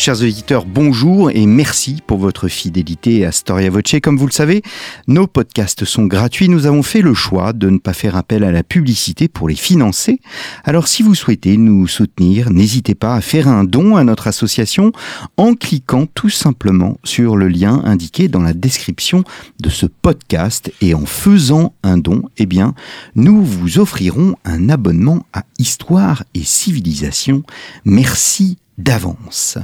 Chers auditeurs, bonjour et merci pour votre fidélité à Storia Voce. Comme vous le savez, nos podcasts sont gratuits. Nous avons fait le choix de ne pas faire appel à la publicité pour les financer. Alors si vous souhaitez nous soutenir, n'hésitez pas à faire un don à notre association en cliquant tout simplement sur le lien indiqué dans la description de ce podcast et en faisant un don, eh bien, nous vous offrirons un abonnement à Histoire et Civilisation. Merci d'avance.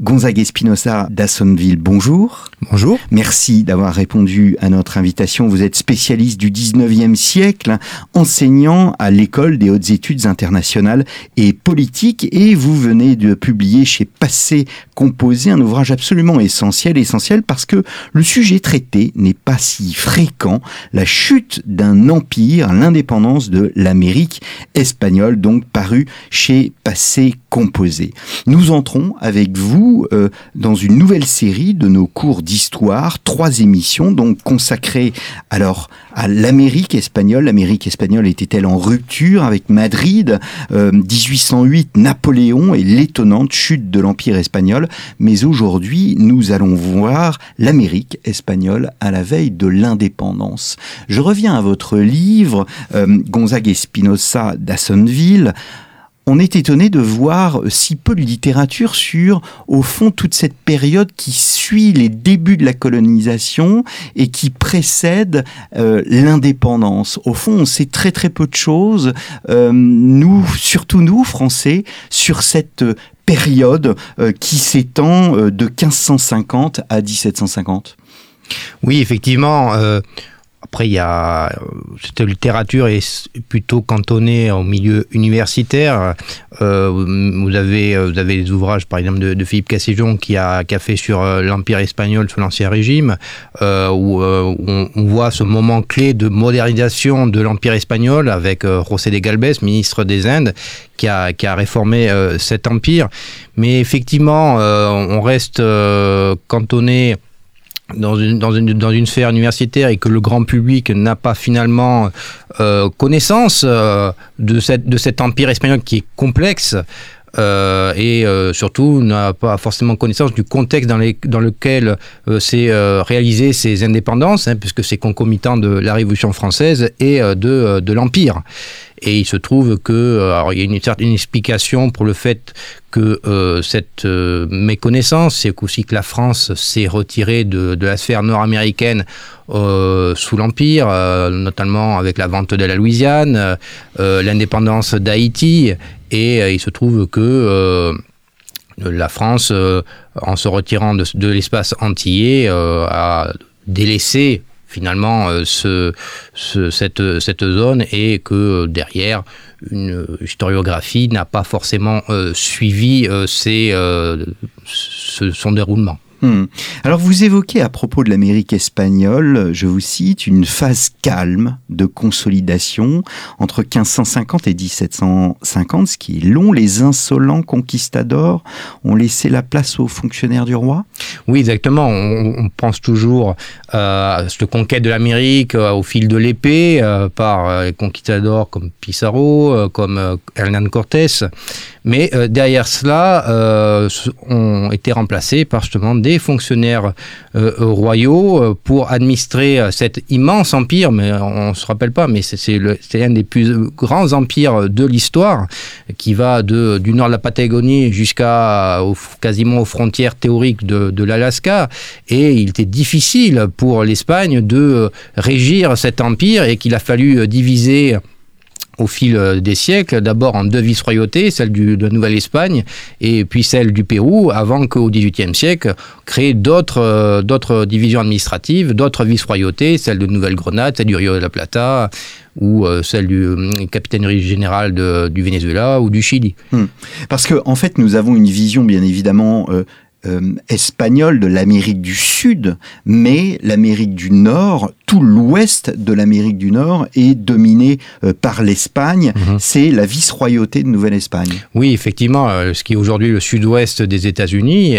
Gonzague Espinosa d'Assonville, bonjour. Bonjour. Merci d'avoir répondu à notre invitation. Vous êtes spécialiste du 19e siècle, enseignant à l'école des hautes études internationales et politiques et vous venez de publier chez Passé Composé un ouvrage absolument essentiel, essentiel parce que le sujet traité n'est pas si fréquent, la chute d'un empire, l'indépendance de l'Amérique espagnole, donc paru chez Passé Composé. Nous entrons avec vous euh, dans une nouvelle série de nos cours d'histoire, trois émissions donc consacrées alors à l'Amérique espagnole. L'Amérique espagnole était-elle en rupture avec Madrid 1808, euh, Napoléon et l'étonnante chute de l'Empire espagnol. Mais aujourd'hui, nous allons voir l'Amérique espagnole à la veille de l'indépendance. Je reviens à votre livre, euh, Gonzague Espinosa d'Assonville on est étonné de voir si peu de littérature sur, au fond, toute cette période qui suit les débuts de la colonisation et qui précède euh, l'indépendance. Au fond, on sait très très peu de choses, euh, nous, surtout nous, Français, sur cette période euh, qui s'étend de 1550 à 1750. Oui, effectivement. Après, il y a cette littérature est plutôt cantonnée au milieu universitaire. Euh, vous avez vous avez des ouvrages, par exemple, de, Philippe Casséjon qui a, qui a fait sur euh, l'empire espagnol sous l'ancien régime, euh, où, on, voit ce moment clé de modernisation de l'empire espagnol avec José de Galvez, ministre des Indes, qui a, qui a réformé cet empire. Mais effectivement, on reste cantonné dans une, dans, une, dans une sphère universitaire et que le grand public n'a pas finalement euh, connaissance euh, de, cette, de cet empire espagnol qui est complexe, euh, et surtout n'a pas forcément connaissance du contexte dans, les, dans lequel s'est réalisé ces indépendances, hein, puisque c'est concomitant de la Révolution française et de, de l'Empire. Et il se trouve que, alors il y a une certaine explication pour le fait que cette méconnaissance, c'est aussi que la France s'est retirée de, de, la sphère nord-américaine sous l'Empire, notamment avec la vente de la Louisiane, l'indépendance d'Haïti. Et euh, il se trouve que euh, la France, euh, en se retirant de, l'espace antillais, a délaissé finalement ce, cette, cette, zone et que derrière, une historiographie n'a pas forcément suivi son déroulement. Hmm. Alors vous évoquez à propos de l'Amérique espagnole, je vous cite, une phase calme de consolidation entre 1550 et 1750, ce qui est long. Les insolents conquistadors ont laissé la place aux fonctionnaires du roi? Oui, exactement. On, pense toujours euh, à cette conquête de l'Amérique euh, au fil de l'épée euh, par les conquistadors comme Pizarro, comme Hernán Cortés. Mais derrière cela, ont été remplacés par justement des fonctionnaires euh, royaux euh, pour administrer euh, cet immense empire, mais on ne se rappelle pas, mais c'est un des plus grands empires de l'histoire, qui va du nord de la Patagonie jusqu'à quasiment aux frontières théoriques de l'Alaska, et il était difficile pour l'Espagne de régir cet empire et qu'il a fallu diviser au fil euh, des siècles, d'abord en deux vice-royautés, celle de Nouvelle-Espagne et puis celle du Pérou, avant qu'au XVIIIe siècle, créer d'autres euh, d'autres divisions administratives, d'autres vice-royautés, celle de Nouvelle-Grenade, celle du Rio de la Plata, ou euh, celle du capitainerie générale du Venezuela ou du Chili. Hmm. Parce que en fait, nous avons une vision bien évidemment espagnole de l'Amérique du Sud, mais l'Amérique du Nord, tout l'ouest de l'Amérique du Nord est dominé par l'Espagne. Mhm. C'est la vice-royauté de Nouvelle-Espagne. Oui, effectivement, ce qui est aujourd'hui le sud-ouest des États-Unis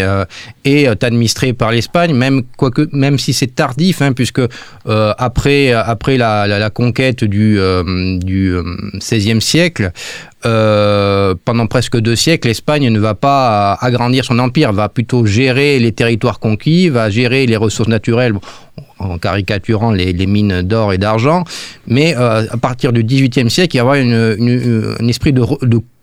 est administré par l'Espagne, même, quoique, même si c'est tardif, hein, puisque après, après la, la, conquête du, du XVIe siècle, euh, pendant presque deux siècles, l'Espagne ne va pas agrandir son empire, va plutôt gérer les territoires conquis, va gérer les ressources naturelles en caricaturant les, mines d'or et d'argent. Mais euh, à partir du XVIIIe siècle, il y aura une, un esprit de,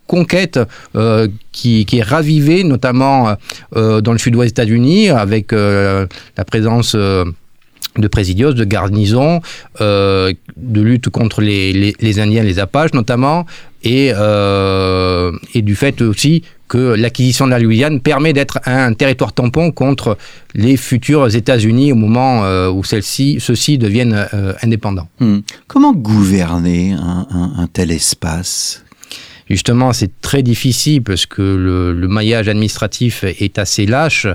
conquête euh, qui, est ravivé, notamment dans le sud-ouest des États-Unis, avec la présence de présidios, de garnisons, de lutte contre les, les, Indiens, les Apaches notamment, et, euh, et du fait aussi que l'acquisition de la Louisiane permet d'être un territoire tampon contre les futurs États-Unis au moment euh, où ceux-ci deviennent euh, indépendants. Hmm. Comment gouverner un, tel espace? Justement, c'est très difficile parce que le, maillage administratif est assez lâche.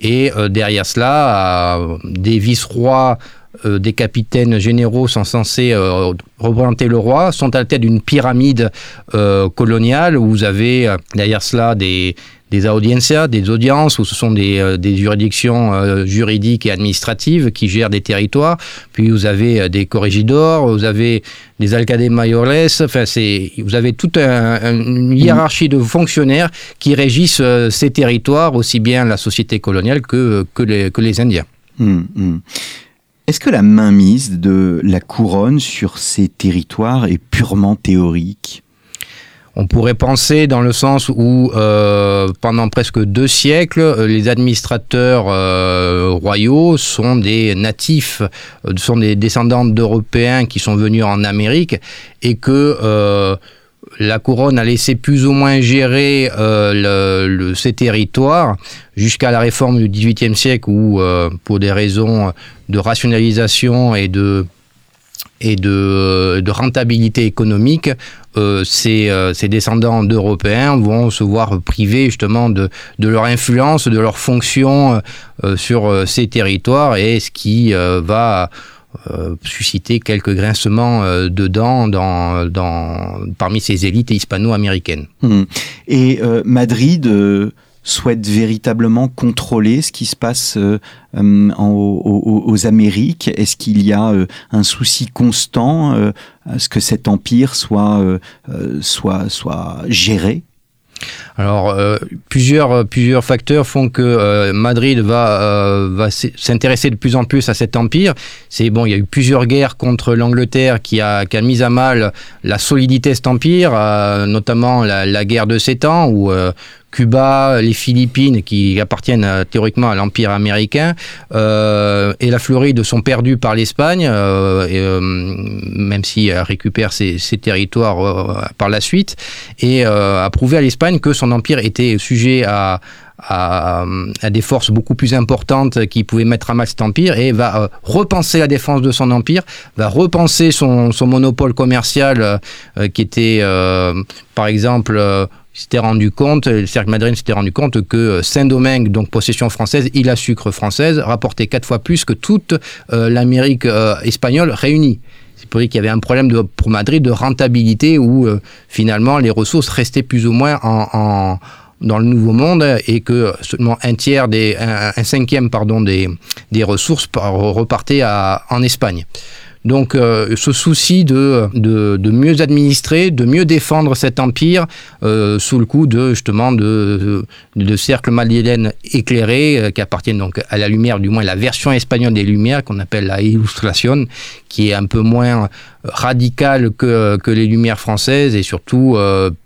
Et derrière cela, des vice-rois euh, des capitaines généraux sont censés euh, représenter le roi, sont à la tête d'une pyramide euh, coloniale où vous avez derrière cela des, des audiencias, des audiences, où ce sont des, des juridictions juridiques et administratives qui gèrent des territoires. Puis vous avez des corregidors, vous avez des alcades mayores, enfin c'est, vous avez toute une hiérarchie de fonctionnaires qui régissent ces territoires, aussi bien la société coloniale que, que, les, que les Indiens. Hum, hum. Est-ce que la mainmise de la couronne sur ces territoires est purement théorique? On pourrait penser dans le sens où euh, pendant presque deux siècles, les administrateurs euh, royaux sont des natifs, euh, sont des descendants d'Européens qui sont venus en Amérique et que la couronne a laissé plus ou moins gérer euh, ces territoires jusqu'à la réforme du XVIIIe siècle où, euh, pour des raisons de rationalisation et de, et de, rentabilité économique, euh, ces, descendants d'Européens vont se voir privés justement de, leur influence, de leur fonction sur ces territoires et ce qui va euh, susciter quelques grincements euh, dedans dans, parmi ces élites hispano-américaines. Hmm. Et euh, Madrid souhaite véritablement contrôler ce qui se passe aux, Amériques. Est-ce qu'il y a un souci constant à ce que cet empire soit, soit, soit géré? Alors, euh, plusieurs, euh, plusieurs facteurs font que euh, Madrid va, va s'intéresser de plus en plus à cet empire. C'est bon, il y a eu plusieurs guerres contre l'Angleterre qui a, qui a mis à mal la solidité de cet empire, notamment la, guerre de Sept ans, où Cuba, les Philippines, qui appartiennent théoriquement à l'Empire américain, et la Floride sont perdus par l'Espagne, même si elle récupère ses, territoires par la suite, et a prouvé à l'Espagne que son empire était sujet à, des forces beaucoup plus importantes qui pouvaient mettre à mal cet empire et va repenser la défense de son empire, va repenser son, monopole commercial qui était, par exemple, s'était rendu compte, le cercle madrilène s'était rendu compte que Saint-Domingue, donc possession française, il a sucre française, rapportait quatre fois plus que toute euh, l'Amérique euh, espagnole réunie. C'est pour dire qu'il y avait un problème pour Madrid de rentabilité où euh, finalement les ressources restaient plus ou moins en, dans le Nouveau Monde et que seulement un tiers un, cinquième pardon des, ressources repartaient en Espagne. Donc euh, ce souci de, mieux administrer, de mieux défendre cet empire euh, sous le coup de justement de, de, cercles madrilènes éclairés euh, qui appartiennent donc à la lumière, du moins la version espagnole des Lumières qu'on appelle la illustration, qui est un peu moins radicale que, que les Lumières françaises et surtout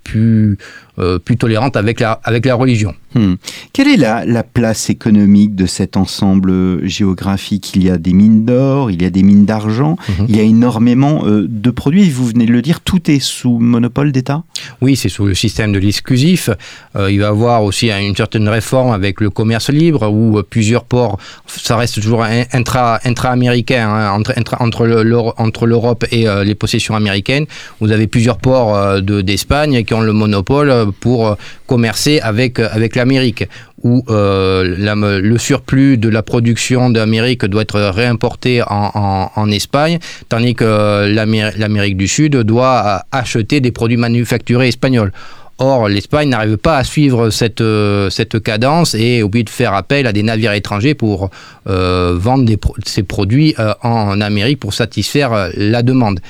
plus euh, plus tolérante avec la, avec la religion. Hmm. Quelle est la, la, place économique de cet ensemble géographique? Il y a des mines d'or, il y a des mines d'argent, mhm. il y a énormément euh, de produits. Vous venez de le dire, tout est sous monopole d'État? Oui, c'est sous le système de l'exclusif. Euh, il va y avoir aussi une certaine réforme avec le commerce libre où plusieurs ports, ça reste toujours intra, intra-américain, hein, entre, entre l'Europe et les possessions américaines. Vous avez plusieurs ports d'Espagne qui ont le monopole pour commercer avec, l'Amérique. où le surplus de la production d'Amérique doit être réimporté en Espagne, tandis que l'Amérique du Sud doit acheter des produits manufacturés espagnols. Or, l'Espagne n'arrive pas à suivre cette, euh, cette cadence et est obligée de faire appel à des navires étrangers pour euh, vendre des ces produits euh, en Amérique pour satisfaire la demande.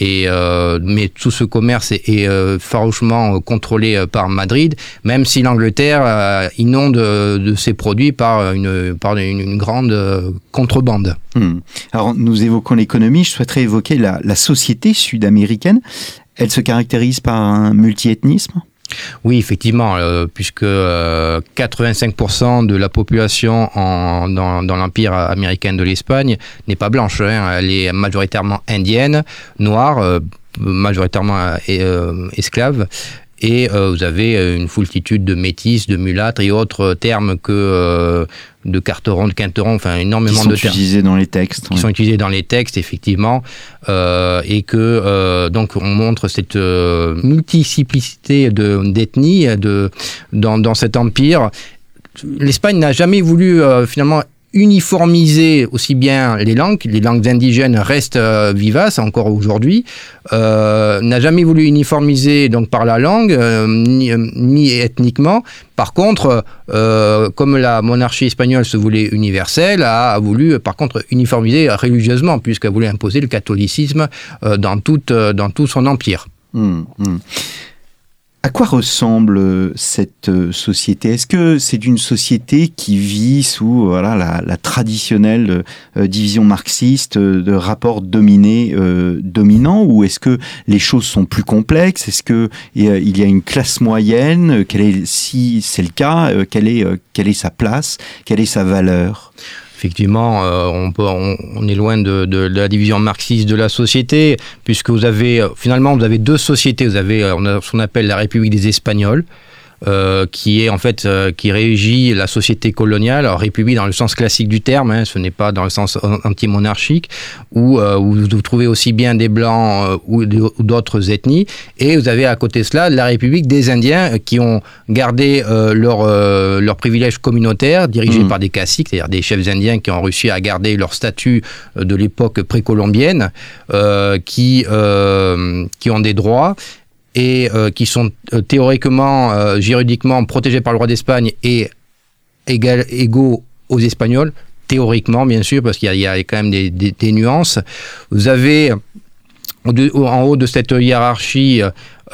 Et, mais tout ce commerce est, farouchement contrôlé par Madrid, même si l'Angleterre inonde de ses produits par une, par une, grande contrebande. Hmm. Alors, nous évoquons l'économie, je souhaiterais évoquer la, la société sud-américaine. Elle se caractérise par un multiethnisme? Oui, effectivement, euh, puisque 85% euh, de la population dans, l'empire américain de l'Espagne n'est pas blanche, hein. elle est majoritairement indienne, noire, euh, majoritairement esclave, et vous avez une foultitude de métis, de mulâtres et autres termes que de carteron, de quinteron, enfin énormément de termes. utilisés dans les textes. Qui sont utilisés dans les textes, effectivement, euh, et que euh, donc on montre cette euh, multiplicité d'ethnies de, dans, dans cet empire. L'Espagne n'a jamais voulu finalement uniformiser aussi bien les langues, les langues indigènes restent euh, vivaces encore aujourd'hui, euh, n'a jamais voulu uniformiser donc par la langue euh, ni, ethniquement. Par contre, comme la monarchie espagnole se voulait universelle, a, voulu par contre uniformiser religieusement puisqu'elle voulait imposer le catholicisme dans, toute, dans tout son empire. Hum, hum. À quoi ressemble euh, cette euh, société? Est-ce que c'est une société qui vit sous voilà, la, traditionnelle euh, division marxiste de rapport dominé-dominant ou est-ce que les choses sont plus complexes? Est-ce qu'il y a une classe moyenne? Si c'est le cas, quelle est sa place? Quelle est sa valeur? Effectivement, euh, on, on, est loin de, la division marxiste de la société, puisque vous avez, euh, finalement, vous avez deux sociétés. Vous avez euh, ce qu'on appelle la République des Espagnols, euh, qui est en fait euh, qui régit la société coloniale, alors république dans le sens classique du terme, hein, ce n'est pas dans le sens anti-monarchique, où, euh, où, vous trouvez aussi bien des blancs ou d'autres ethnies, et vous avez à côté de cela la République des Indiens qui ont gardé leurs leur privilèges communautaires dirigés mmh. par des caciques, c'est-à-dire des chefs indiens qui ont réussi à garder leur statut de l'époque précolombienne, qui, qui ont des droits et euh, qui sont euh, théoriquement, euh, juridiquement protégés par le roi d'Espagne et égal, égaux aux Espagnols, théoriquement bien sûr, parce qu'il y, a quand même des, nuances. Vous avez en haut de cette hiérarchie,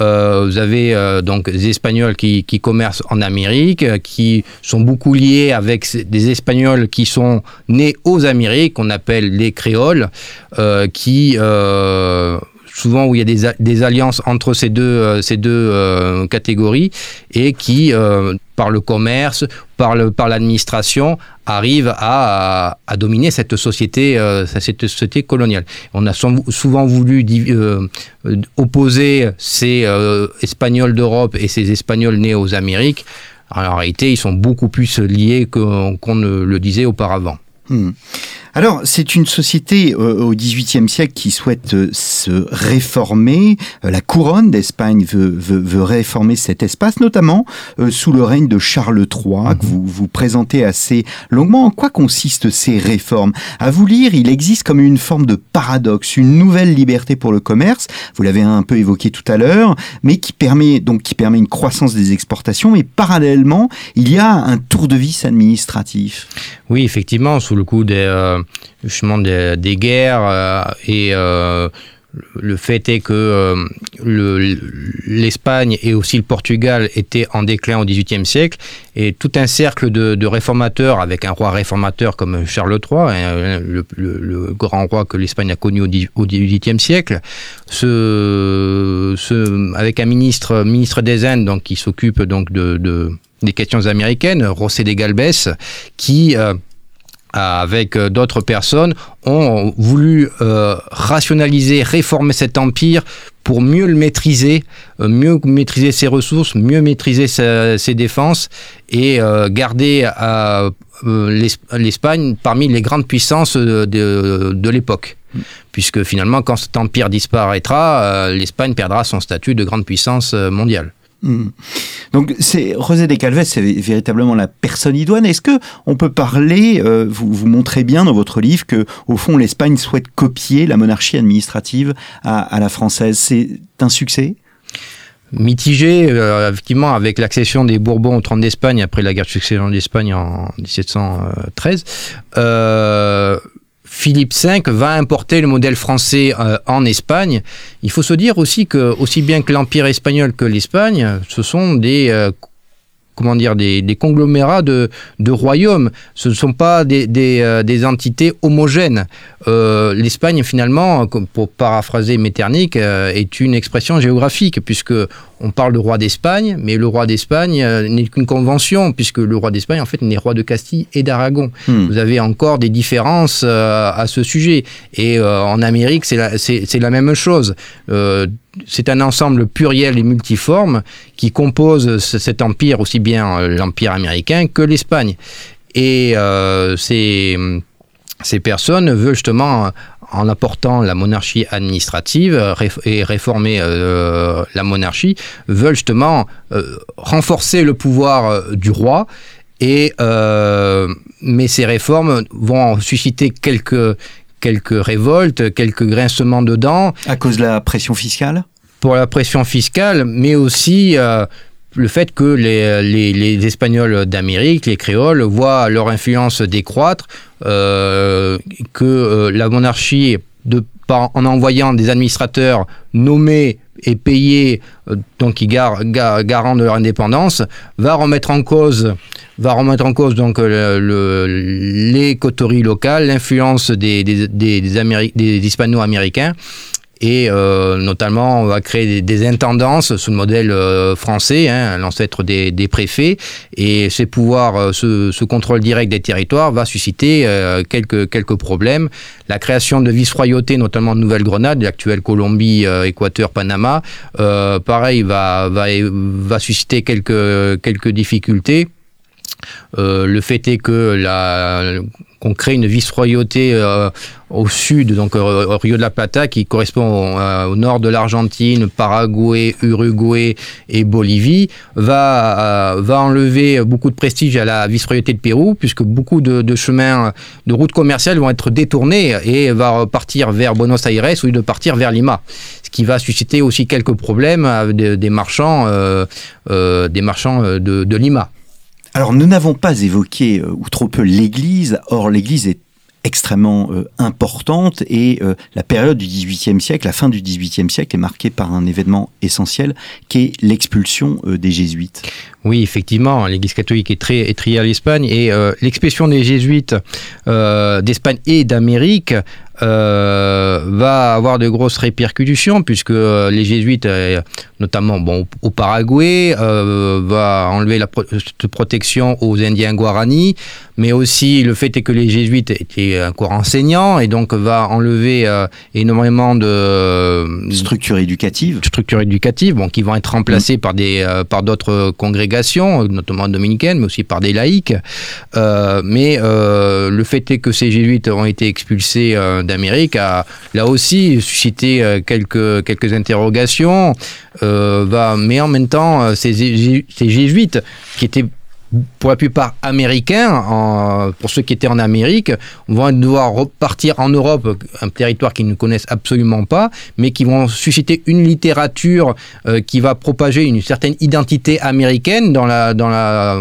euh, vous avez donc des Espagnols qui, commercent en Amérique, qui sont beaucoup liés avec des Espagnols qui sont nés aux Amériques, qu'on appelle les créoles, qui souvent où il y a des, alliances entre ces deux, euh, ces deux euh, catégories et qui, euh, par le commerce, par, le, par l'administration, arrivent à, à, dominer cette société, cette société coloniale. On a souvent voulu opposer ces Espagnols d'Europe et ces Espagnols nés aux Amériques. En réalité, ils sont beaucoup plus liés qu'on, ne le disait auparavant. Hmm. Alors, c'est une société euh, au XVIIIe siècle qui souhaite euh, se réformer. Euh, la couronne d'Espagne veut, veut, réformer cet espace, notamment sous le règne de Charles III, que mhm. vous, vous présentez assez longuement. En quoi consistent ces réformes? À vous lire, il existe comme une forme de paradoxe, une nouvelle liberté pour le commerce. Vous l'avez un peu évoqué tout à l'heure, mais qui permet donc qui permet une croissance des exportations. Et parallèlement, il y a un tour de vis administratif. Oui, effectivement, sous le coup des justement des, des guerres euh, et euh, le fait est que euh, l'Espagne et aussi le Portugal étaient en déclin au XVIIIe siècle et tout un cercle de, de, réformateurs avec un roi réformateur comme Charles III, hein, le, grand roi que l'Espagne a connu au XVIIIe siècle, avec un ministre, ministre des Indes donc, qui s'occupe donc de, de, des questions américaines, José de Galvez, qui avec euh, d'autres personnes, ont voulu euh, rationaliser, réformer cet empire pour mieux le maîtriser, euh, mieux maîtriser ses ressources, mieux maîtriser ses défenses et garder l'Espagne parmi les grandes puissances de, de l'époque. Puisque finalement, quand cet empire disparaîtra, l'Espagne perdra son statut de grande puissance mondiale. Hmm. Donc c'est José de Calves, c'est véritablement la personne idoine. Est-ce que on peut parler, euh, vous, montrez bien dans votre livre que au fond l'Espagne souhaite copier la monarchie administrative à, la française? C'est un succès? Mitigé, euh, effectivement, avec l'accession des Bourbons au trône d'Espagne après la guerre de succession d'Espagne en 1713. Euh, Philippe V va importer le modèle français euh, en Espagne. Il faut se dire aussi que, aussi bien que l'Empire espagnol que l'Espagne, ce sont des euh, comment dire, des, conglomérats de, royaumes. Ce ne sont pas des, euh, entités homogènes. L'Espagne, finalement, pour paraphraser Metternich, est une expression géographique, puisque on parle de roi d'Espagne, mais le roi d'Espagne euh, n'est qu'une convention, puisque le roi d'Espagne, en fait, n'est roi de Castille et d'Aragon. Hmm. Vous avez encore des différences euh, à ce sujet. Et euh, en Amérique, c'est la, la, même chose. C'est un ensemble pluriel et multiforme qui compose cet empire, aussi bien l'empire américain que l'Espagne. Et ces, ces personnes veulent justement en apportant la monarchie administrative euh, et réformer euh, la monarchie, veulent justement euh, renforcer le pouvoir du roi. Et, mais ces réformes vont susciter quelques, quelques révoltes, quelques grincements de dents. À cause de la pression fiscale? Pour la pression fiscale, mais aussi le fait que les, les, Espagnols d'Amérique, les créoles, voient leur influence décroître, euh, que euh, la monarchie, de, en envoyant des administrateurs nommés et payés, euh, donc qui gar, garant de leur indépendance, va remettre en cause, va remettre en cause donc le, les coteries locales, l'influence des, des, des hispano-américains et euh, notamment on va créer des, intendances sous le modèle euh, français, hein, l'ancêtre des, préfets, et ces pouvoirs, euh, ce, contrôle direct des territoires va susciter quelques, quelques problèmes. La création de vice-royautés, notamment de Nouvelle-Grenade, l'actuelle Colombie, Équateur, Panama, pareil, va, va, va susciter quelques, quelques difficultés. le fait est que la qu'on crée une vice-royauté euh, au sud, donc euh, au Rio de la Plata, qui correspond euh, au, nord de l'Argentine, Paraguay, Uruguay et Bolivie, va, va enlever beaucoup de prestige à la vice-royauté de Pérou, puisque beaucoup de, chemins, de routes commerciales vont être détournés et va partir vers Buenos Aires au lieu de partir vers Lima. Ce qui va susciter aussi quelques problèmes des, marchands, des marchands de, de Lima. Alors nous n'avons pas évoqué euh, ou trop peu l'Église, or l'Église est extrêmement euh, importante et euh, la période du XVIIIe siècle, la fin du XVIIIe siècle est marquée par un événement essentiel qui est l'expulsion des jésuites. Oui, effectivement, l'Église catholique est très triée à l'Espagne et l'expulsion des jésuites d'Espagne et d'Amérique va avoir de grosses répercussions puisque les jésuites, notamment bon, au Paraguay, va enlever la protection aux Indiens Guarani, mais aussi le fait est que les jésuites étaient encore enseignants et donc va enlever énormément de structures éducatives, structures éducatives, bon, qui vont être remplacées mm. par des par d'autres congrégations, notamment dominicaines, mais aussi par des laïcs. mais le fait est que ces jésuites ont été expulsés d'Amérique a là aussi suscité euh, quelques, quelques interrogations. Euh, va, mais en même temps, euh, ces, jésuites qui étaient pour la plupart américains, pour ceux qui étaient en Amérique, vont devoir repartir en Europe, un territoire qu'ils ne connaissent absolument pas, mais qui vont susciter une littérature euh, qui va propager une certaine identité américaine dans la, dans la,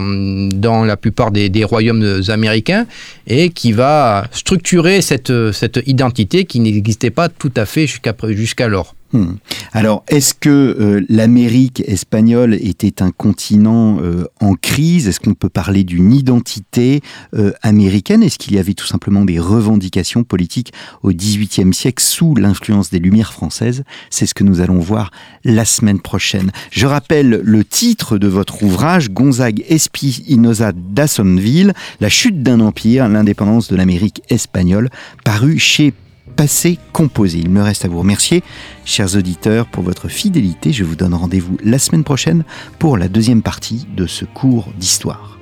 dans la plupart des, des royaumes américains et qui va structurer cette, cette identité qui n'existait pas tout à fait jusqu'alors. Hmm. Alors, est-ce que euh, l'Amérique espagnole était un continent euh, en crise? Est-ce qu'on peut parler d'une identité euh, américaine? Est-ce qu'il y avait tout simplement des revendications politiques au XVIIIe siècle sous l'influence des Lumières françaises? C'est ce que nous allons voir la semaine prochaine. Je rappelle le titre de votre ouvrage, Gonzague Espinosa d'Assonville, La chute d'un empire, l'indépendance de l'Amérique espagnole, paru chez passé composé. Il me reste à vous remercier, chers auditeurs, pour votre fidélité. Je vous donne rendez-vous la semaine prochaine pour la deuxième partie de ce cours d'histoire.